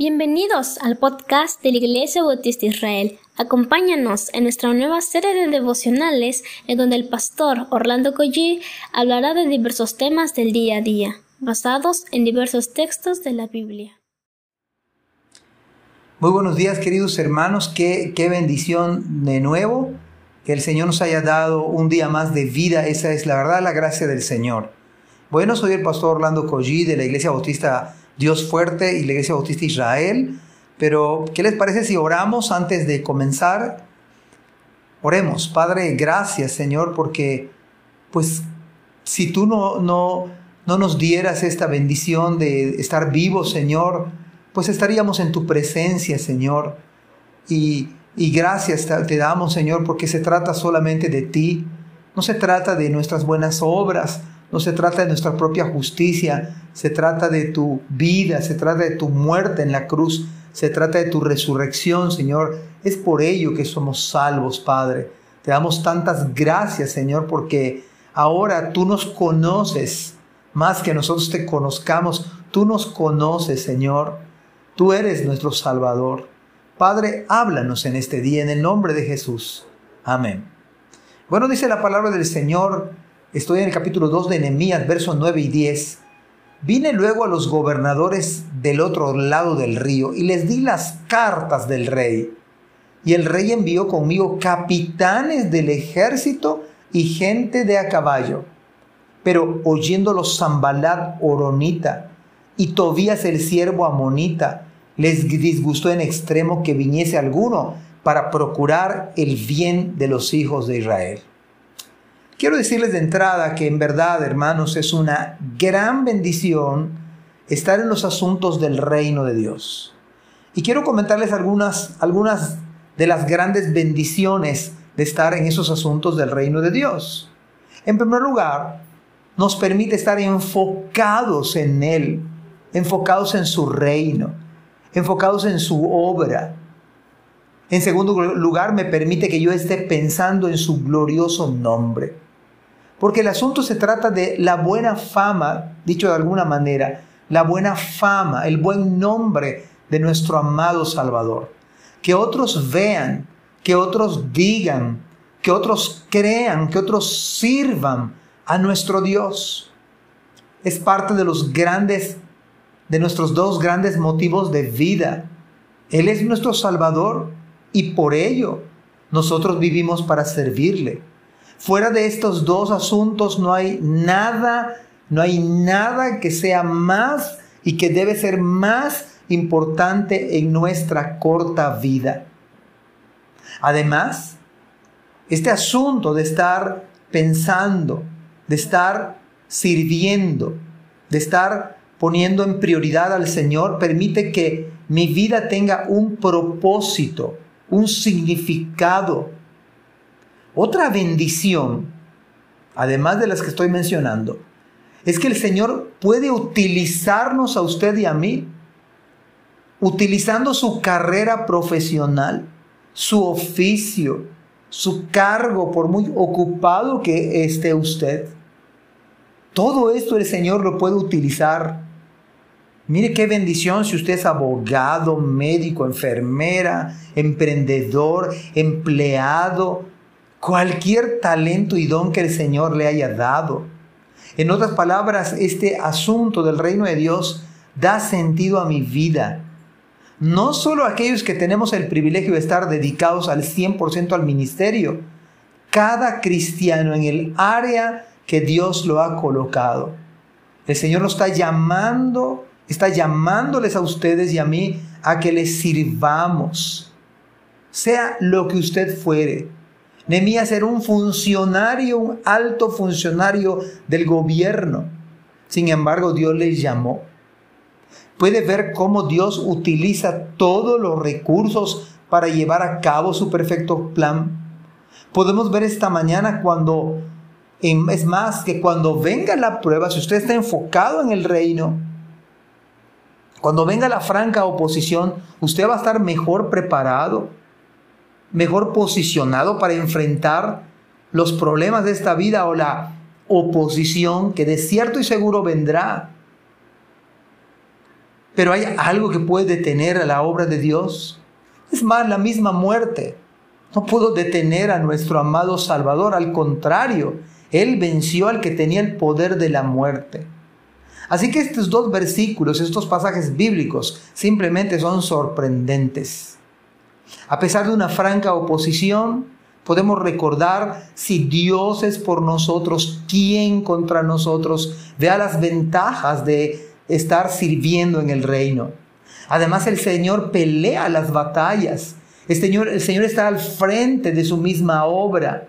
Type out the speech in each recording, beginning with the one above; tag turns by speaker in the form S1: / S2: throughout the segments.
S1: Bienvenidos al podcast de la Iglesia Bautista Israel. Acompáñanos en nuestra nueva serie de devocionales en donde el pastor Orlando Collie hablará de diversos temas del día a día, basados en diversos textos de la Biblia.
S2: Muy buenos días queridos hermanos, qué, qué bendición de nuevo que el Señor nos haya dado un día más de vida, esa es la verdad, la gracia del Señor. Bueno, soy el pastor Orlando Collie de la Iglesia Bautista Dios fuerte y Iglesia Bautista Israel. Pero, ¿qué les parece si oramos antes de comenzar? Oremos, Padre, gracias Señor, porque pues si tú no, no, no nos dieras esta bendición de estar vivos, Señor, pues estaríamos en tu presencia, Señor. Y, y gracias te damos, Señor, porque se trata solamente de ti. No se trata de nuestras buenas obras, no se trata de nuestra propia justicia, se trata de tu vida, se trata de tu muerte en la cruz, se trata de tu resurrección, Señor. Es por ello que somos salvos, Padre. Te damos tantas gracias, Señor, porque ahora tú nos conoces más que nosotros te conozcamos. Tú nos conoces, Señor. Tú eres nuestro Salvador. Padre, háblanos en este día en el nombre de Jesús. Amén. Bueno, dice la palabra del Señor Estoy en el capítulo 2 de Nehemías, versos 9 y 10. Vine luego a los gobernadores del otro lado del río y les di las cartas del rey. Y el rey envió conmigo capitanes del ejército y gente de a caballo. Pero oyéndolos Zambalat Oronita y Tobías el siervo Amonita, les disgustó en extremo que viniese alguno para procurar el bien de los hijos de Israel. Quiero decirles de entrada que en verdad, hermanos, es una gran bendición estar en los asuntos del reino de Dios. Y quiero comentarles algunas, algunas de las grandes bendiciones de estar en esos asuntos del reino de Dios. En primer lugar, nos permite estar enfocados en Él, enfocados en su reino, enfocados en su obra. En segundo lugar, me permite que yo esté pensando en su glorioso nombre. Porque el asunto se trata de la buena fama, dicho de alguna manera, la buena fama, el buen nombre de nuestro amado Salvador. Que otros vean, que otros digan, que otros crean, que otros sirvan a nuestro Dios. Es parte de los grandes, de nuestros dos grandes motivos de vida. Él es nuestro Salvador y por ello nosotros vivimos para servirle. Fuera de estos dos asuntos no hay nada, no hay nada que sea más y que debe ser más importante en nuestra corta vida. Además, este asunto de estar pensando, de estar sirviendo, de estar poniendo en prioridad al Señor, permite que mi vida tenga un propósito, un significado, otra bendición, además de las que estoy mencionando, es que el Señor puede utilizarnos a usted y a mí, utilizando su carrera profesional, su oficio, su cargo, por muy ocupado que esté usted. Todo esto el Señor lo puede utilizar. Mire qué bendición si usted es abogado, médico, enfermera, emprendedor, empleado, cualquier talento y don que el Señor le haya dado. En otras palabras, este asunto del reino de Dios da sentido a mi vida. No solo aquellos que tenemos el privilegio de estar dedicados al 100% al ministerio, cada cristiano en el área que Dios lo ha colocado. El Señor nos está llamando, está llamándoles a ustedes y a mí a que les sirvamos, sea lo que usted fuere, Nehemías era un funcionario, un alto funcionario del gobierno. Sin embargo, Dios le llamó. Puede ver cómo Dios utiliza todos los recursos para llevar a cabo su perfecto plan. Podemos ver esta mañana cuando, es más, que cuando venga la prueba, si usted está enfocado en el reino, cuando venga la franca oposición, usted va a estar mejor preparado mejor posicionado para enfrentar los problemas de esta vida o la oposición que de cierto y seguro vendrá. Pero hay algo que puede detener a la obra de Dios. Es más, la misma muerte no pudo detener a nuestro amado Salvador. Al contrario, Él venció al que tenía el poder de la muerte. Así que estos dos versículos, estos pasajes bíblicos, simplemente son sorprendentes. A pesar de una franca oposición, podemos recordar si Dios es por nosotros, ¿quién contra nosotros? Vea las ventajas de estar sirviendo en el reino. Además, el Señor pelea las batallas. El Señor, el Señor está al frente de su misma obra.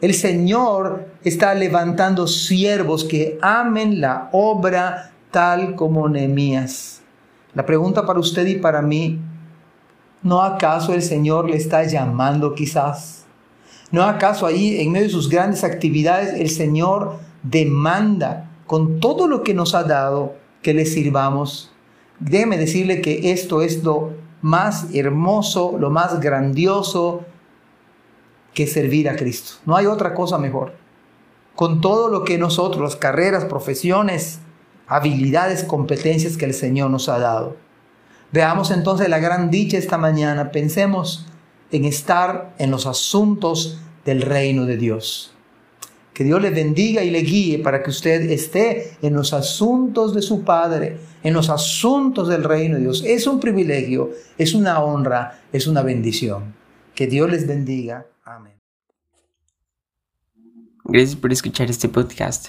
S2: El Señor está levantando siervos que amen la obra tal como Nehemías. La pregunta para usted y para mí, ¿no acaso el Señor le está llamando quizás? ¿No acaso ahí en medio de sus grandes actividades el Señor demanda con todo lo que nos ha dado que le sirvamos? Déjeme decirle que esto es lo más hermoso, lo más grandioso, que servir a Cristo. No hay otra cosa mejor. Con todo lo que nosotros, las carreras, profesiones, habilidades, competencias que el Señor nos ha dado. Veamos entonces la gran dicha esta mañana. Pensemos en estar en los asuntos del reino de Dios. Que Dios le bendiga y le guíe para que usted esté en los asuntos de su Padre, en los asuntos del reino de Dios. Es un privilegio, es una honra, es una bendición. Que Dios les bendiga. Amén.
S3: Gracias por escuchar este podcast.